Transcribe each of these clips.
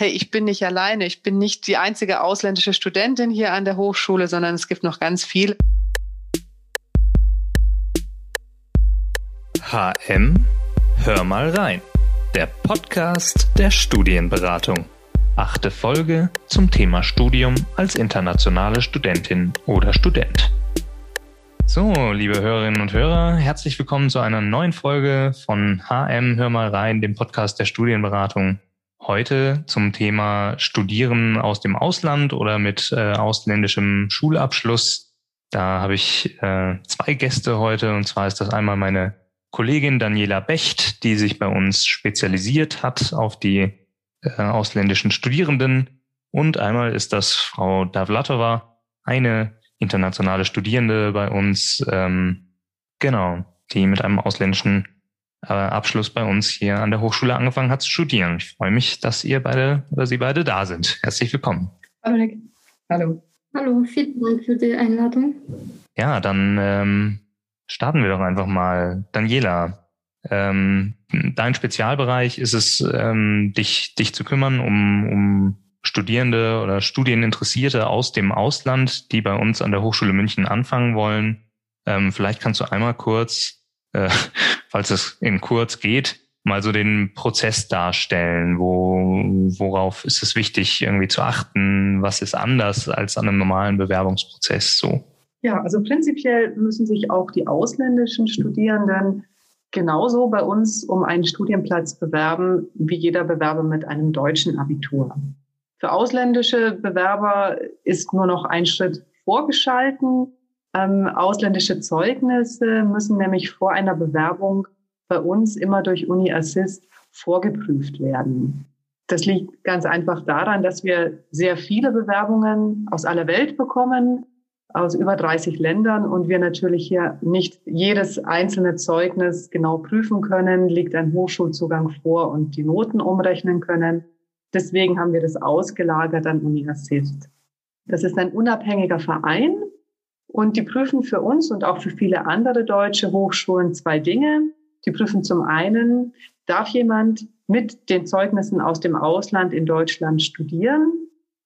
hey, ich bin nicht alleine, ich bin nicht die einzige ausländische Studentin hier an der Hochschule, sondern es gibt noch ganz viel. HM, hör mal rein. Der Podcast der Studienberatung. Achte Folge zum Thema Studium als internationale Studentin oder Student. So, liebe Hörerinnen und Hörer, herzlich willkommen zu einer neuen Folge von HM Hör mal rein, dem Podcast der Studienberatung heute zum Thema Studieren aus dem Ausland oder mit äh, ausländischem Schulabschluss. Da habe ich äh, zwei Gäste heute und zwar ist das einmal meine Kollegin Daniela Becht, die sich bei uns spezialisiert hat auf die äh, ausländischen Studierenden und einmal ist das Frau Davlatova, eine internationale Studierende bei uns, ähm, genau, die mit einem ausländischen äh, Abschluss bei uns hier an der Hochschule angefangen hat zu studieren. Ich freue mich, dass ihr beide oder Sie beide da sind. Herzlich willkommen. Hallo Nick. Hallo. Hallo, vielen Dank für die Einladung. Ja, dann ähm, starten wir doch einfach mal. Daniela, ähm, dein Spezialbereich ist es, ähm, dich, dich zu kümmern um, um Studierende oder Studieninteressierte aus dem Ausland, die bei uns an der Hochschule München anfangen wollen. Ähm, vielleicht kannst du einmal kurz äh, falls es in kurz geht, mal so den Prozess darstellen. Wo, worauf ist es wichtig, irgendwie zu achten? Was ist anders als an einem normalen Bewerbungsprozess so? Ja, also prinzipiell müssen sich auch die ausländischen Studierenden genauso bei uns um einen Studienplatz bewerben wie jeder Bewerber mit einem deutschen Abitur. Für ausländische Bewerber ist nur noch ein Schritt vorgeschalten. Ähm, ausländische Zeugnisse müssen nämlich vor einer Bewerbung bei uns immer durch Uni Assist vorgeprüft werden. Das liegt ganz einfach daran, dass wir sehr viele Bewerbungen aus aller Welt bekommen, aus über 30 Ländern und wir natürlich hier nicht jedes einzelne Zeugnis genau prüfen können, liegt ein Hochschulzugang vor und die Noten umrechnen können. Deswegen haben wir das ausgelagert an Uni Assist. Das ist ein unabhängiger Verein, und die prüfen für uns und auch für viele andere deutsche Hochschulen zwei Dinge. Die prüfen zum einen, darf jemand mit den Zeugnissen aus dem Ausland in Deutschland studieren?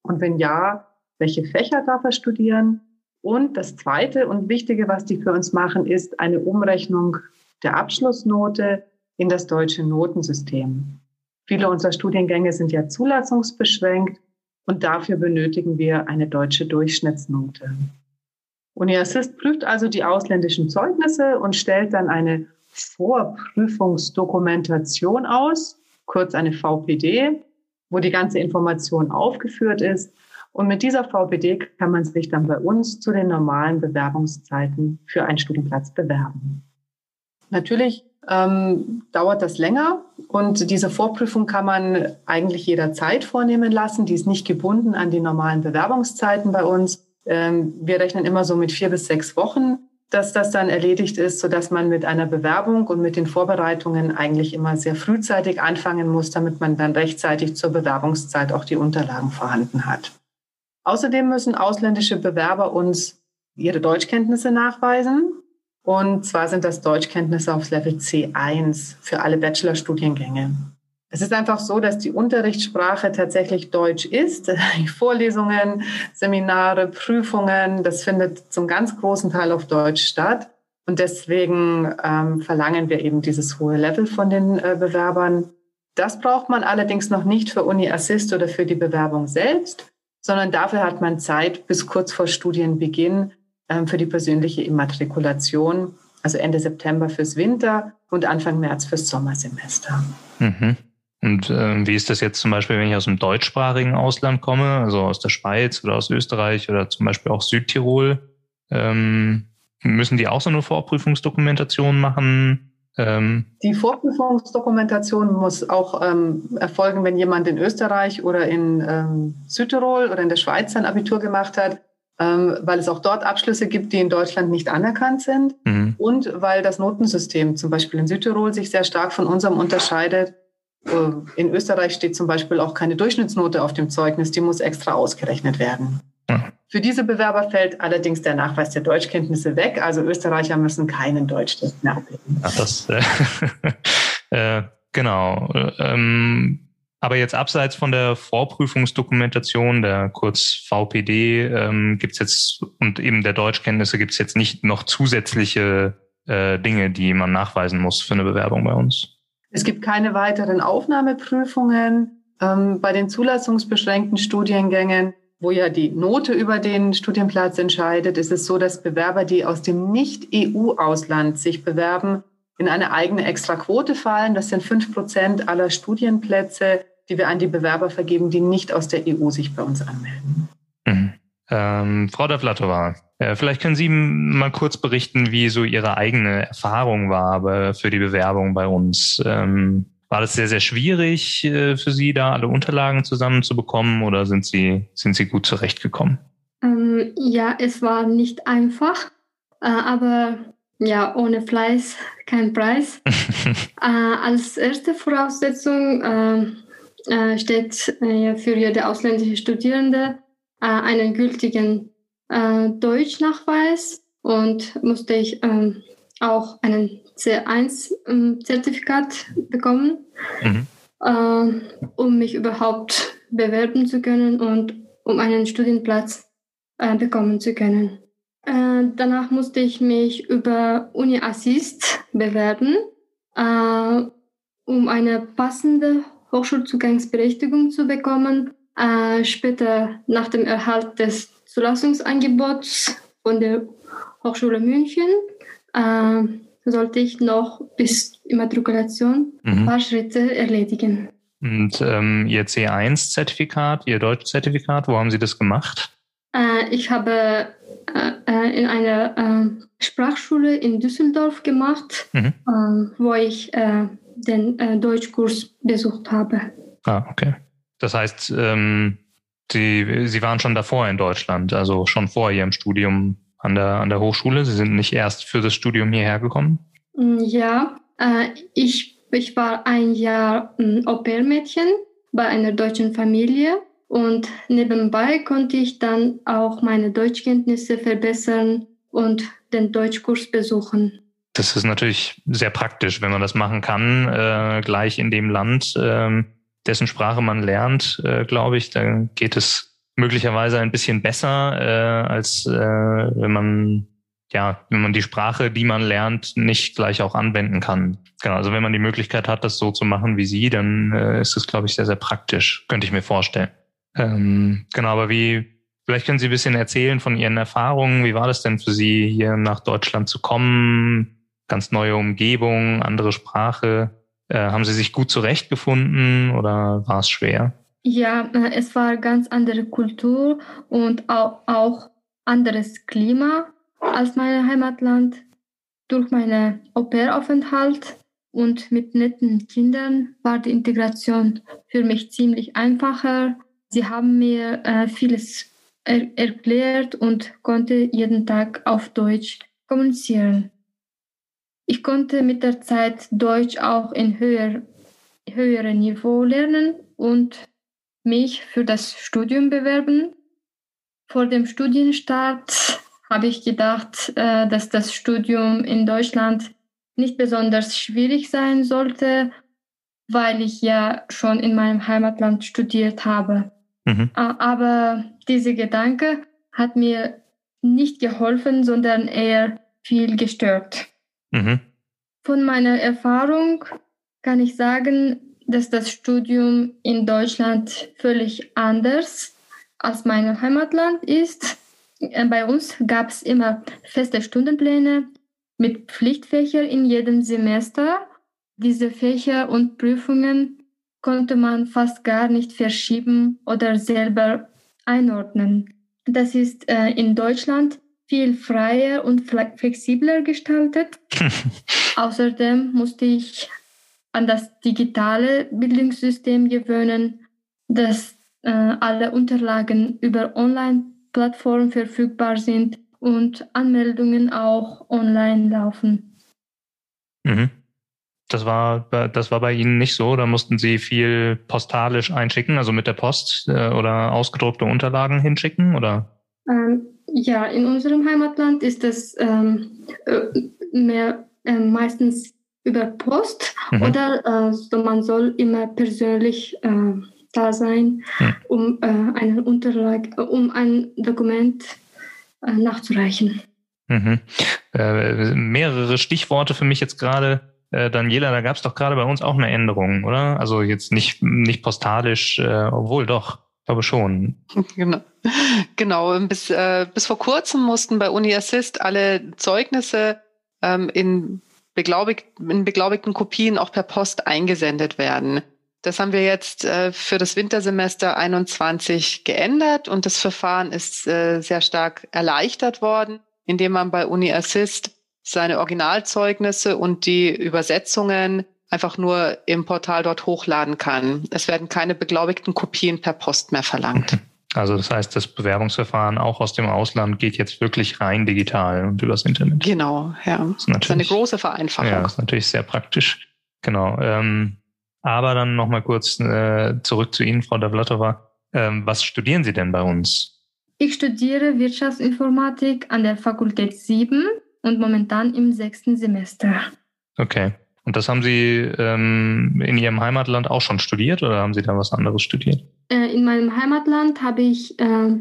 Und wenn ja, welche Fächer darf er studieren? Und das Zweite und Wichtige, was die für uns machen, ist eine Umrechnung der Abschlussnote in das deutsche Notensystem. Viele unserer Studiengänge sind ja zulassungsbeschränkt und dafür benötigen wir eine deutsche Durchschnittsnote. UniAssist prüft also die ausländischen Zeugnisse und stellt dann eine Vorprüfungsdokumentation aus, kurz eine VPD, wo die ganze Information aufgeführt ist. Und mit dieser VPD kann man sich dann bei uns zu den normalen Bewerbungszeiten für einen Studienplatz bewerben. Natürlich ähm, dauert das länger und diese Vorprüfung kann man eigentlich jederzeit vornehmen lassen. Die ist nicht gebunden an die normalen Bewerbungszeiten bei uns. Ähm, wir rechnen immer so mit vier bis sechs Wochen, dass das dann erledigt ist, sodass man mit einer Bewerbung und mit den Vorbereitungen eigentlich immer sehr frühzeitig anfangen muss, damit man dann rechtzeitig zur Bewerbungszeit auch die Unterlagen vorhanden hat. Außerdem müssen ausländische Bewerber uns ihre Deutschkenntnisse nachweisen. Und zwar sind das Deutschkenntnisse aufs Level C1 für alle Bachelorstudiengänge. Es ist einfach so, dass die Unterrichtssprache tatsächlich Deutsch ist. Die Vorlesungen, Seminare, Prüfungen, das findet zum ganz großen Teil auf Deutsch statt. Und deswegen ähm, verlangen wir eben dieses hohe Level von den äh, Bewerbern. Das braucht man allerdings noch nicht für Uni Assist oder für die Bewerbung selbst, sondern dafür hat man Zeit bis kurz vor Studienbeginn ähm, für die persönliche Immatrikulation, also Ende September fürs Winter und Anfang März fürs Sommersemester. Mhm. Und äh, wie ist das jetzt zum Beispiel, wenn ich aus einem deutschsprachigen Ausland komme, also aus der Schweiz oder aus Österreich oder zum Beispiel auch Südtirol? Ähm, müssen die auch so eine Vorprüfungsdokumentation machen? Ähm die Vorprüfungsdokumentation muss auch ähm, erfolgen, wenn jemand in Österreich oder in ähm, Südtirol oder in der Schweiz sein Abitur gemacht hat, ähm, weil es auch dort Abschlüsse gibt, die in Deutschland nicht anerkannt sind mhm. und weil das Notensystem zum Beispiel in Südtirol sich sehr stark von unserem unterscheidet in Österreich steht zum Beispiel auch keine Durchschnittsnote auf dem Zeugnis, die muss extra ausgerechnet werden. Für diese Bewerber fällt allerdings der Nachweis der Deutschkenntnisse weg. Also Österreicher müssen keinen Deutschtest mehr ablegen. Ach, das, äh, äh, genau. Ähm, Aber jetzt abseits von der Vorprüfungsdokumentation, der kurz VPD, ähm, gibt es jetzt und eben der Deutschkenntnisse gibt es jetzt nicht noch zusätzliche äh, Dinge, die man nachweisen muss für eine Bewerbung bei uns. Es gibt keine weiteren Aufnahmeprüfungen. Ähm, bei den zulassungsbeschränkten Studiengängen, wo ja die Note über den Studienplatz entscheidet, ist es so, dass Bewerber, die aus dem Nicht-EU-Ausland sich bewerben, in eine eigene Extraquote fallen. Das sind fünf Prozent aller Studienplätze, die wir an die Bewerber vergeben, die nicht aus der EU sich bei uns anmelden. Mhm. Ähm, Frau Davlatova, vielleicht können Sie mal kurz berichten, wie so Ihre eigene Erfahrung war für die Bewerbung bei uns. Ähm, war das sehr, sehr schwierig äh, für Sie, da alle Unterlagen zusammenzubekommen oder sind Sie, sind Sie gut zurechtgekommen? Ähm, ja, es war nicht einfach, äh, aber ja, ohne Fleiß kein Preis. äh, als erste Voraussetzung ähm, äh, steht äh, für jede ausländische Studierende äh, einen gültigen äh, Deutschnachweis und musste ich ähm, auch einen C1-Zertifikat ähm, bekommen, mhm. äh, um mich überhaupt bewerben zu können und um einen Studienplatz äh, bekommen zu können. Äh, danach musste ich mich über Uni Assist bewerben, äh, um eine passende Hochschulzugangsberechtigung zu bekommen. Äh, später nach dem Erhalt des Zulassungsangebots von der Hochschule München äh, sollte ich noch bis Immatrikulation mhm. ein paar Schritte erledigen. Und ähm, Ihr C1-Zertifikat, Ihr Deutsch-Zertifikat, wo haben Sie das gemacht? Äh, ich habe äh, äh in einer äh, Sprachschule in Düsseldorf gemacht, mhm. Äh, wo ich äh, den Deutschkurs besucht habe. Ah, okay. Das heißt, ähm, Sie, Sie waren schon davor in Deutschland, also schon vor Ihrem Studium an der, an der Hochschule. Sie sind nicht erst für das Studium hierher gekommen? Mm, ja, äh, ich, ich war ein Jahr ein mm, Au-pair-Mädchen bei einer deutschen Familie und nebenbei konnte ich dann auch meine Deutschkenntnisse verbessern und den Deutschkurs besuchen. Das ist natürlich sehr praktisch, wenn man das machen kann, äh, gleich in dem Land, äh, dessen Sprache man lernt, äh, glaube ich. Dann geht es möglicherweise ein bisschen besser, äh, als äh, wenn man ja, wenn man die Sprache, die man lernt, nicht gleich auch anwenden kann. Genau, also wenn man die Möglichkeit hat, das so zu machen wie Sie, dann äh, ist es, glaube ich, sehr, sehr praktisch, könnte ich mir vorstellen. Ähm, genau, aber wie, vielleicht können Sie ein bisschen erzählen von Ihren Erfahrungen. Wie war das denn für Sie, hier nach Deutschland zu kommen? Ganz neue Umgebung, andere Sprache. Äh, haben Sie sich gut zurechtgefunden oder war es schwer? Ja, äh, es war ganz andere Kultur und auch, auch anderes Klima als mein Heimatland. Durch meinen Au-pair-Aufenthalt und mit netten Kindern war die Integration für mich ziemlich einfacher. Sie haben mir äh, vieles er erklärt und konnte jeden Tag auf Deutsch kommunizieren. Ich konnte mit der Zeit Deutsch auch in höher, höherem Niveau lernen und mich für das Studium bewerben. Vor dem Studienstart habe ich gedacht, äh, dass das Studium in Deutschland nicht besonders schwierig sein sollte, weil ich ja schon in meinem Heimatland studiert habe. Mhm. Aber dieser Gedanke hat mir nicht geholfen, sondern eher viel gestört. Mhm. Von meiner Erfahrung kann ich sagen, dass das Studium in Deutschland völlig anders als mein Heimatland ist. Äh, bei uns gab es immer feste Stundenpläne mit Pflichtfächern in jedem Semester. Diese Fächer und Prüfungen konnte man fast gar nicht verschieben oder selber einordnen. Das ist äh, in Deutschland viel freier und flexibler gestaltet. Außerdem musste ich an das digitale Bildungssystem gewöhnen, dass äh, alle Unterlagen über Online-Plattformen verfügbar sind und Anmeldungen auch online laufen. Mhm. Das war, das war bei Ihnen nicht so. Da mussten Sie viel postalisch einschicken, also mit der Post äh, oder ausgedruckte Unterlagen hinschicken, oder? Ähm, ja, in unserem Heimatland ist das ähm, äh, mehr äh, meistens über Post mhm. oder äh, so man soll immer persönlich äh, da sein, mhm. um äh, einen Unterlag, äh, um ein Dokument nachzureichen. Mhm. Mehrere Stichworte für mich jetzt gerade. Daniela, da gab es doch gerade bei uns auch eine Änderung, oder? Also jetzt nicht, nicht postalisch, obwohl doch, ich glaube schon. Genau. Genau, bis, bis vor kurzem mussten bei Uni Assist alle Zeugnisse ähm, in beglaubigt, in beglaubigten Kopien auch per Post eingesendet werden. Das haben wir jetzt äh, für das Wintersemester 21 geändert und das Verfahren ist äh, sehr stark erleichtert worden, indem man bei Uni Assist seine Originalzeugnisse und die Übersetzungen einfach nur im Portal dort hochladen kann. Es werden keine beglaubigten Kopien per Post mehr verlangt. Also das heißt, das Bewerbungsverfahren auch aus dem Ausland geht jetzt wirklich rein digital und übers Internet. Genau, ja. Das ist, das ist eine große Vereinfachung. Ja, das ist natürlich sehr praktisch. Genau. Ähm, aber dann nochmal kurz äh, zurück zu Ihnen, Frau Davlatova. Ähm, was studieren Sie denn bei uns? Ich studiere Wirtschaftsinformatik an der Fakultät 7 und momentan im sechsten Semester. Okay. Und das haben Sie ähm, in Ihrem Heimatland auch schon studiert oder haben Sie da was anderes studiert? Äh, in meinem Heimatland habe ich äh,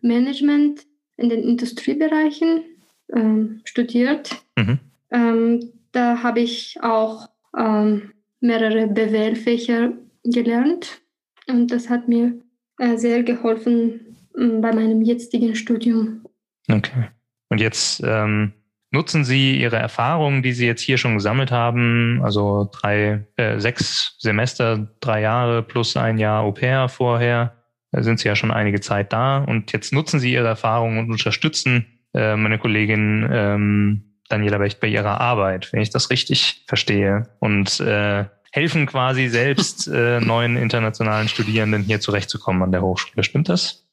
Management in den Industriebereichen äh, studiert. Mhm. Ähm, da habe ich auch ähm, mehrere BWL-Fächer gelernt und das hat mir äh, sehr geholfen ähm, bei meinem jetzigen Studium. Okay. Und jetzt ähm, nutzen Sie Ihre Erfahrungen, die Sie jetzt hier schon gesammelt haben, also drei, äh, sechs Semester, drei Jahre plus ein Jahr Au pair vorher, da sind Sie ja schon einige Zeit da und jetzt nutzen Sie Ihre Erfahrungen und unterstützen äh, meine Kollegin ähm, Daniela Becht bei ihrer Arbeit, wenn ich das richtig verstehe. Und äh, helfen quasi selbst äh, neuen internationalen Studierenden hier zurechtzukommen an der Hochschule. Stimmt das?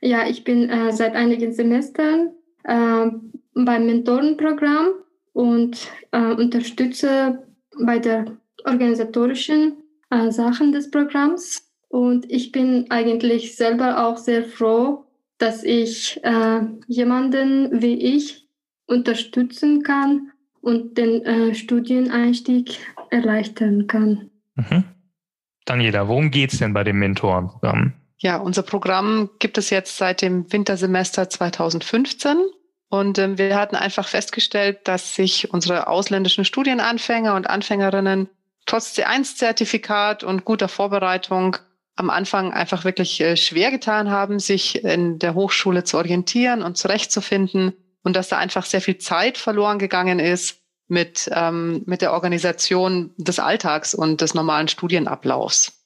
Ja, ich bin äh, seit einigen Semestern äh, beim Mentorenprogramm und äh, unterstütze bei der organisatorischen äh, Sachen des Programms. Und ich bin eigentlich selber auch sehr froh, dass ich äh, jemanden wie ich unterstützen kann und den äh, Studieneinstieg erleichtern kann. Mhm. Daniela, worum geht es denn bei dem Mentorenprogramm? Ja, unser Programm gibt es jetzt seit dem Wintersemester 2015 und ähm, wir hatten einfach festgestellt, dass sich unsere ausländischen Studienanfänger und Anfängerinnen trotz C1-Zertifikat und guter Vorbereitung am Anfang einfach wirklich äh, schwer getan haben, sich in der Hochschule zu orientieren und zurechtzufinden und dass da einfach sehr viel Zeit verloren gegangen ist mit, ähm, mit der Organisation des Alltags und des normalen Studienablaufs.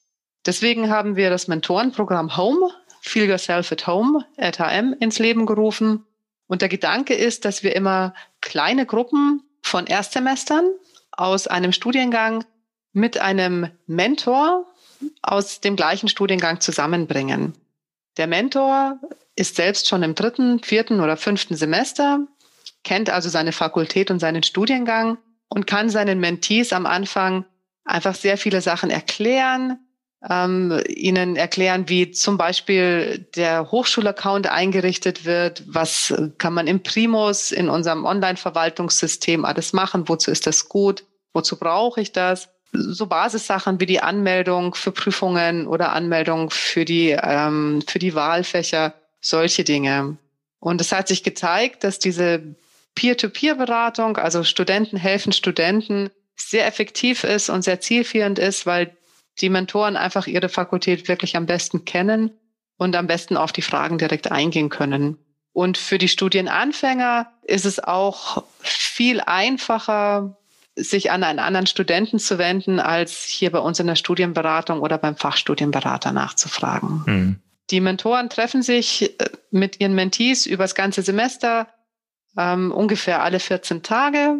Deswegen haben wir das Mentorenprogramm Home, Feel Yourself at Home, RTM, ins Leben gerufen und der Gedanke ist, dass wir immer kleine Gruppen von Erstsemestern aus einem Studiengang mit einem Mentor aus dem gleichen Studiengang zusammenbringen. Der Mentor ist selbst schon im dritten, vierten oder fünften Semester, kennt also seine Fakultät und seinen Studiengang und kann seinen Mentees am Anfang einfach sehr viele Sachen erklären, ähm, ihnen erklären, wie zum Beispiel der Hochschulaccount eingerichtet wird, was kann man im Primus in unserem Online-Verwaltungssystem alles machen, wozu ist das gut, wozu brauche ich das. So Basissachen wie die Anmeldung für Prüfungen oder Anmeldung für die, ähm, für die Wahlfächer, solche Dinge. Und es hat sich gezeigt, dass diese Peer-to-Peer-Beratung, also Studenten helfen Studenten, sehr effektiv ist und sehr zielführend ist, weil die Mentoren einfach ihre Fakultät wirklich am besten kennen und am besten auf die Fragen direkt eingehen können. Und für die Studienanfänger ist es auch viel einfacher, sich an einen anderen Studenten zu wenden, als hier bei uns in der Studienberatung oder beim Fachstudienberater nachzufragen. Mhm. Die Mentoren treffen sich äh, mit ihren Mentees über das ganze Semester, ähm, ungefähr alle 14 Tage.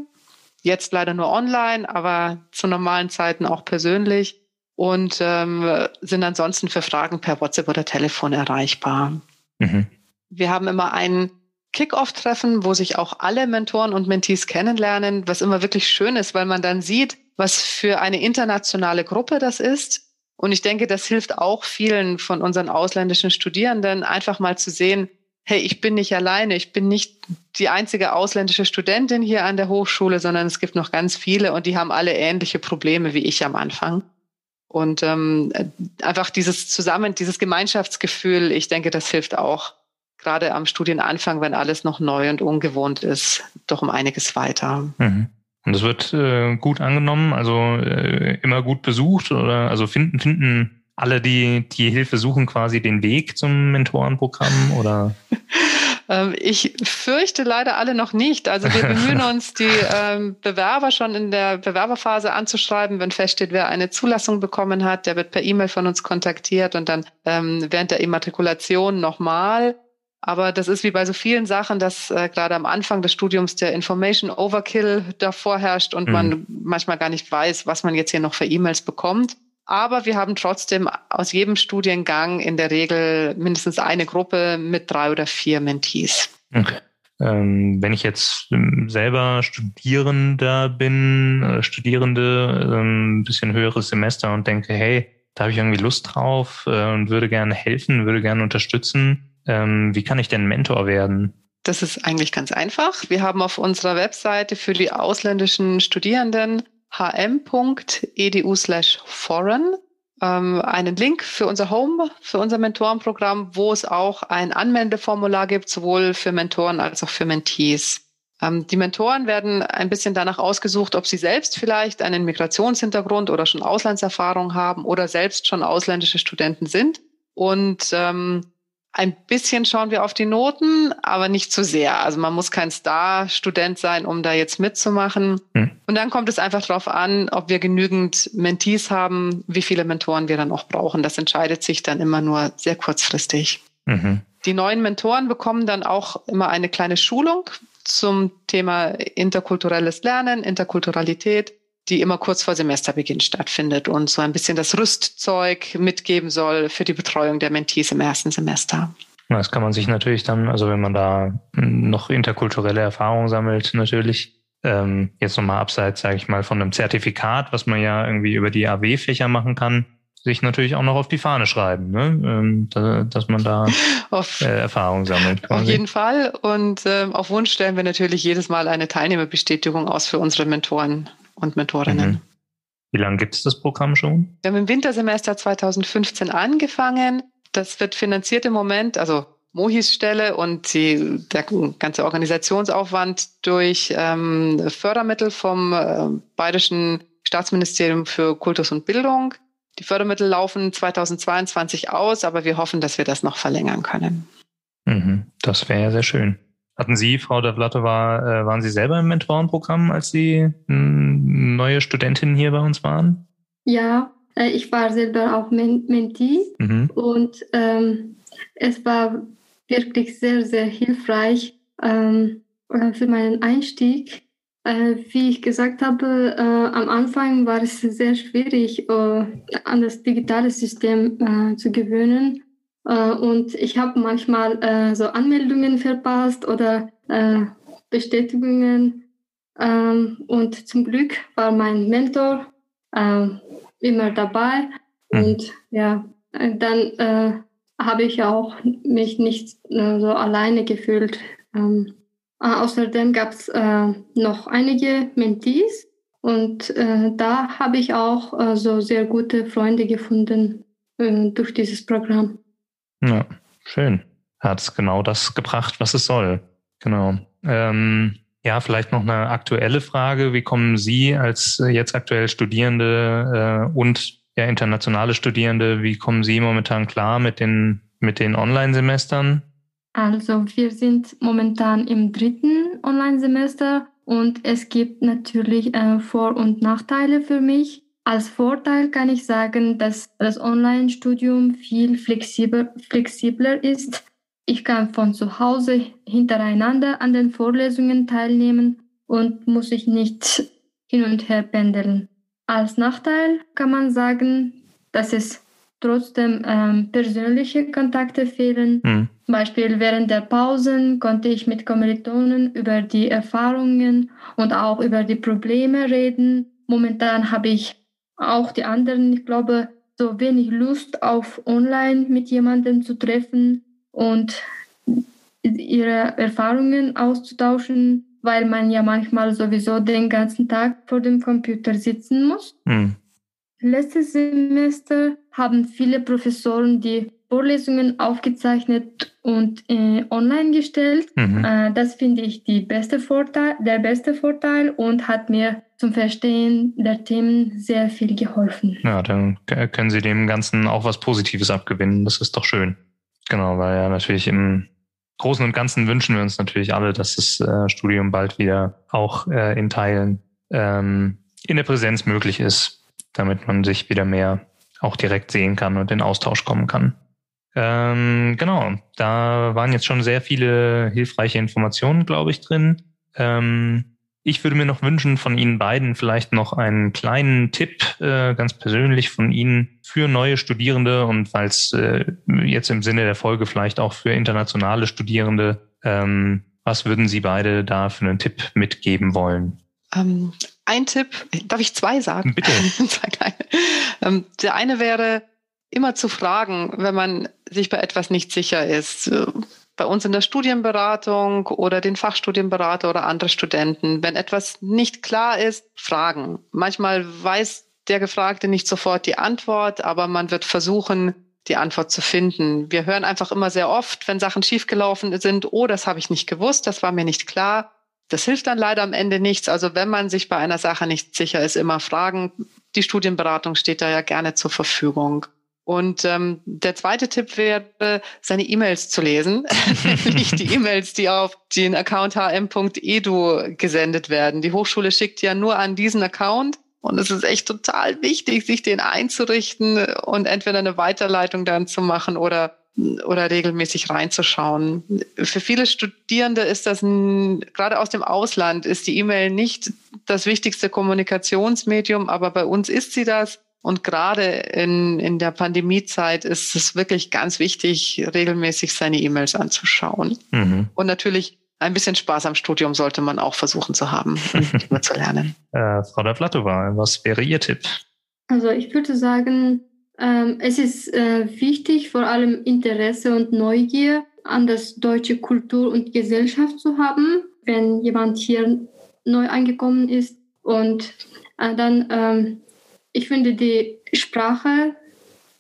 Jetzt leider nur online, aber zu normalen Zeiten auch persönlich und ähm, sind ansonsten für Fragen per WhatsApp oder Telefon erreichbar. Mhm. Wir haben immer ein Kick-Off-Treffen, wo sich auch alle Mentoren und Mentees kennenlernen, was immer wirklich schön ist, weil man dann sieht, was für eine internationale Gruppe das ist. Und ich denke, das hilft auch vielen von unseren ausländischen Studierenden, einfach mal zu sehen, hey, ich bin nicht alleine, ich bin nicht die einzige ausländische Studentin hier an der Hochschule, sondern es gibt noch ganz viele und die haben alle ähnliche Probleme wie ich am Anfang. Und ähm, einfach dieses Zusammen, dieses Gemeinschaftsgefühl, ich denke, das hilft auch gerade am Studienanfang, wenn alles noch neu und ungewohnt ist, doch um einiges weiter. Mhm. Und es wird äh, gut angenommen, also äh, immer gut besucht oder also finden, finden alle, die die Hilfe suchen, quasi den Weg zum Mentorenprogramm oder? Ähm, ich fürchte leider alle noch nicht. Also wir bemühen uns, die ähm, Bewerber schon in der Bewerberphase anzuschreiben, wenn feststeht, wer eine Zulassung bekommen hat. Der wird per E-Mail von uns kontaktiert und dann ähm, während der Immatrikulation nochmal. Aber das ist wie bei so vielen Sachen, dass äh, gerade am Anfang des Studiums der Information Overkill davor herrscht und mhm. man manchmal gar nicht weiß, was man jetzt hier noch für E-Mails bekommt. Aber wir haben trotzdem aus jedem Studiengang in der Regel mindestens eine Gruppe mit drei oder vier Mentees. Okay. Ähm, wenn ich jetzt ähm, selber Studierender bin, äh, Studierende, ähm, ein bisschen höheres Semester und denke, hey, da habe ich irgendwie Lust drauf äh, und würde gerne helfen, würde gerne unterstützen, ähm, wie kann ich denn Mentor werden? Das ist eigentlich ganz einfach. Wir haben auf unserer Webseite für die ausländischen Studierenden hm.edu slash foreign ähm, einen Link für unser Home, für unser Mentorenprogramm, wo es auch ein Anmeldeformular gibt, sowohl für Mentoren als auch für Mentees. Ähm, die Mentoren werden ein bisschen danach ausgesucht, ob sie selbst vielleicht einen Migrationshintergrund oder schon Auslandserfahrung haben oder selbst schon ausländische Studenten sind. Und ähm, ein bisschen schauen wir auf die Noten, aber nicht zu sehr. Also man muss kein Star-Student sein, um da jetzt mitzumachen. Hm. Und dann kommt es einfach darauf an, ob wir genügend Mentees haben, wie viele Mentoren wir dann auch brauchen. Das entscheidet sich dann immer nur sehr kurzfristig. Mhm. Die neuen Mentoren bekommen dann auch immer eine kleine Schulung zum Thema interkulturelles Lernen, Interkulturalität die immer kurz vor Semesterbeginn stattfindet und so ein bisschen das Rüstzeug mitgeben soll für die Betreuung der Mentees im ersten Semester. Das kann man sich natürlich dann, also wenn man da noch interkulturelle Erfahrungen sammelt, natürlich ähm, jetzt nochmal abseits, sage ich mal, von einem Zertifikat, was man ja irgendwie über die AW-Fächer machen kann, sich natürlich auch noch auf die Fahne schreiben, ne? ähm, da, dass man da auf, äh, Erfahrung sammelt. Quasi. Auf jeden Fall. Und ähm, auf Wunsch stellen wir natürlich jedes Mal eine Teilnehmerbestätigung aus für unsere Mentoren und Mentorinnen. Mhm. Wie lange gibt es das Programm schon? Wir haben im Wintersemester 2015 angefangen. Das wird finanziert im Moment, also Mohis Stelle und die, der ganze Organisationsaufwand durch ähm, Fördermittel vom äh, Bayerischen Staatsministerium für Kultus und Bildung. Die Fördermittel laufen 2022 aus, aber wir hoffen, dass wir das noch verlängern können. Mhm, das wäre ja sehr schön. Hatten Sie, Frau Davlatte, war, äh, waren Sie selber im Mentorenprogramm, als Sie neue Studentin hier bei uns waren? Ja, äh, ich war selber auch Mentee mhm. und ähm, es war wirklich sehr, sehr hilfreich ähm, äh, für meinen Einstieg. Äh, wie ich gesagt habe, am Anfang war es sehr schwierig, an das digitale System zu gewöhnen. Äh, und ich habe manchmal äh, so Anmeldungen verpasst oder äh, Bestätigungen. Ähm, und zum Glück war mein Mentor äh, immer dabei. Mhm. Und ja, dann äh, habe ich auch mich nicht äh, so alleine gefühlt. Ähm, außerdem gab es noch einige Mentees und da habe ich auch so sehr gute Freunde gefunden durch dieses Programm. Ja, schön. Hat genau das gebracht, was es soll. Genau. Ähm, ja, vielleicht noch eine aktuelle Frage. Wie kommen Sie als äh, jetzt aktuell Studierende äh, und ja, internationale Studierende, wie kommen Sie momentan klar mit den, mit den Online-Semestern? Also wir sind momentan im dritten Online-Semester und es gibt natürlich äh, Vor- und Nachteile für mich. Als Vorteil kann ich sagen, dass das Online-Studium viel flexibler, flexibler ist. Ich kann von zu Hause hintereinander an den Vorlesungen teilnehmen und muss ich nicht hin und her pendeln. Als Nachteil kann man sagen, dass es trotzdem ähm, persönliche Kontakte fehlen. Mhm. Zum Beispiel während der Pausen konnte ich mit Kommilitonen über die Erfahrungen und auch über die Probleme reden. Momentan habe ich auch die anderen, ich glaube, so wenig Lust auf online mit jemandem zu treffen und ihre Erfahrungen auszutauschen, weil man ja manchmal sowieso den ganzen Tag vor dem Computer sitzen muss. Mhm. Letztes Semester haben viele Professoren die Vorlesungen aufgezeichnet und äh, online gestellt. Mhm. Äh, das finde ich die beste Vorteil, der beste Vorteil und hat mir zum Verstehen der Themen sehr viel geholfen. Ja, dann können Sie dem Ganzen auch was Positives abgewinnen. Das ist doch schön. Genau, weil ja natürlich im Großen und Ganzen wünschen wir uns natürlich alle, dass das äh, Studium bald wieder auch äh, in Teilen ähm, in der Präsenz möglich ist, damit man sich wieder mehr auch direkt sehen kann und in Austausch kommen kann. Ähm, genau, da waren jetzt schon sehr viele hilfreiche Informationen, glaube ich, drin. Ähm, ich würde mir noch wünschen von Ihnen beiden vielleicht noch einen kleinen Tipp, äh, ganz persönlich von Ihnen für neue Studierende und es äh, jetzt im Sinne der Folge vielleicht auch für internationale Studierende, ähm, was würden Sie beide da für einen Tipp mitgeben wollen? Ähm, ein Tipp, darf ich zwei sagen? Bitte. zwei kleine. Ähm, der eine wäre, immer zu fragen, wenn man sich bei etwas nicht sicher ist bei uns in der Studienberatung oder den Fachstudienberater oder andere Studenten. Wenn etwas nicht klar ist, fragen. Manchmal weiß der Gefragte nicht sofort die Antwort, aber man wird versuchen, die Antwort zu finden. Wir hören einfach immer sehr oft, wenn Sachen schiefgelaufen sind, oh, das habe ich nicht gewusst, das war mir nicht klar. Das hilft dann leider am Ende nichts. Also wenn man sich bei einer Sache nicht sicher ist, immer fragen. Die Studienberatung steht da ja gerne zur Verfügung. Und ähm, der zweite Tipp wäre, seine E-Mails zu lesen, nicht die E-Mails, die auf den Account hm.edu gesendet werden. Die Hochschule schickt ja nur an diesen Account und es ist echt total wichtig, sich den einzurichten und entweder eine Weiterleitung dann zu machen oder oder regelmäßig reinzuschauen. Für viele Studierende ist das ein, gerade aus dem Ausland ist die E-Mail nicht das wichtigste Kommunikationsmedium, aber bei uns ist sie das. Und gerade in, in der Pandemiezeit ist es wirklich ganz wichtig, regelmäßig seine E-Mails anzuschauen. Mhm. Und natürlich ein bisschen Spaß am Studium sollte man auch versuchen zu haben, um zu lernen. Äh, Frau Davlatova, was wäre Ihr Tipp? Also ich würde sagen, ähm, es ist äh, wichtig, vor allem Interesse und Neugier an das deutsche Kultur und Gesellschaft zu haben, wenn jemand hier neu angekommen ist und äh, dann ähm, ich finde die Sprache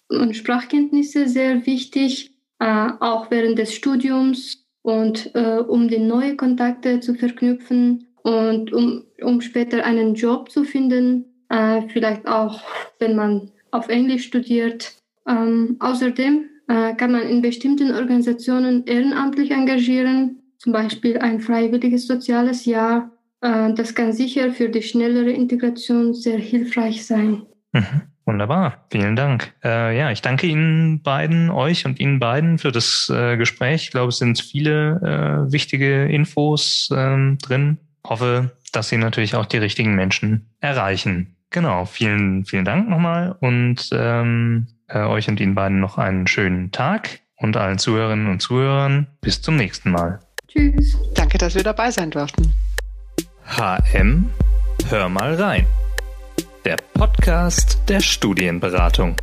und Sprachkenntnisse sehr wichtig, äh, auch während des Studiums und äh, um die neuen Kontakte zu verknüpfen und um, um später einen Job zu finden, äh, vielleicht auch, wenn man auf Englisch studiert. Ähm, außerdem äh, kann man in bestimmten Organisationen ehrenamtlich engagieren, zum Beispiel ein freiwilliges soziales Jahr das kann sicher für die schnellere Integration sehr hilfreich sein. Mhm. Wunderbar, vielen Dank. Äh, ja, ich danke Ihnen beiden, euch und Ihnen beiden für das äh, Gespräch. Ich glaube, es sind viele äh, wichtige Infos ähm, drin. Hoffe, dass Sie natürlich auch die richtigen Menschen erreichen. Genau, vielen, vielen Dank nochmal und ähm, äh, euch und Ihnen beiden noch einen schönen Tag und allen Zuhörerinnen und Zuhörern bis zum nächsten Mal. Tschüss. Danke, dass wir dabei sein durften. HM, hör mal rein. Der Podcast der Studienberatung.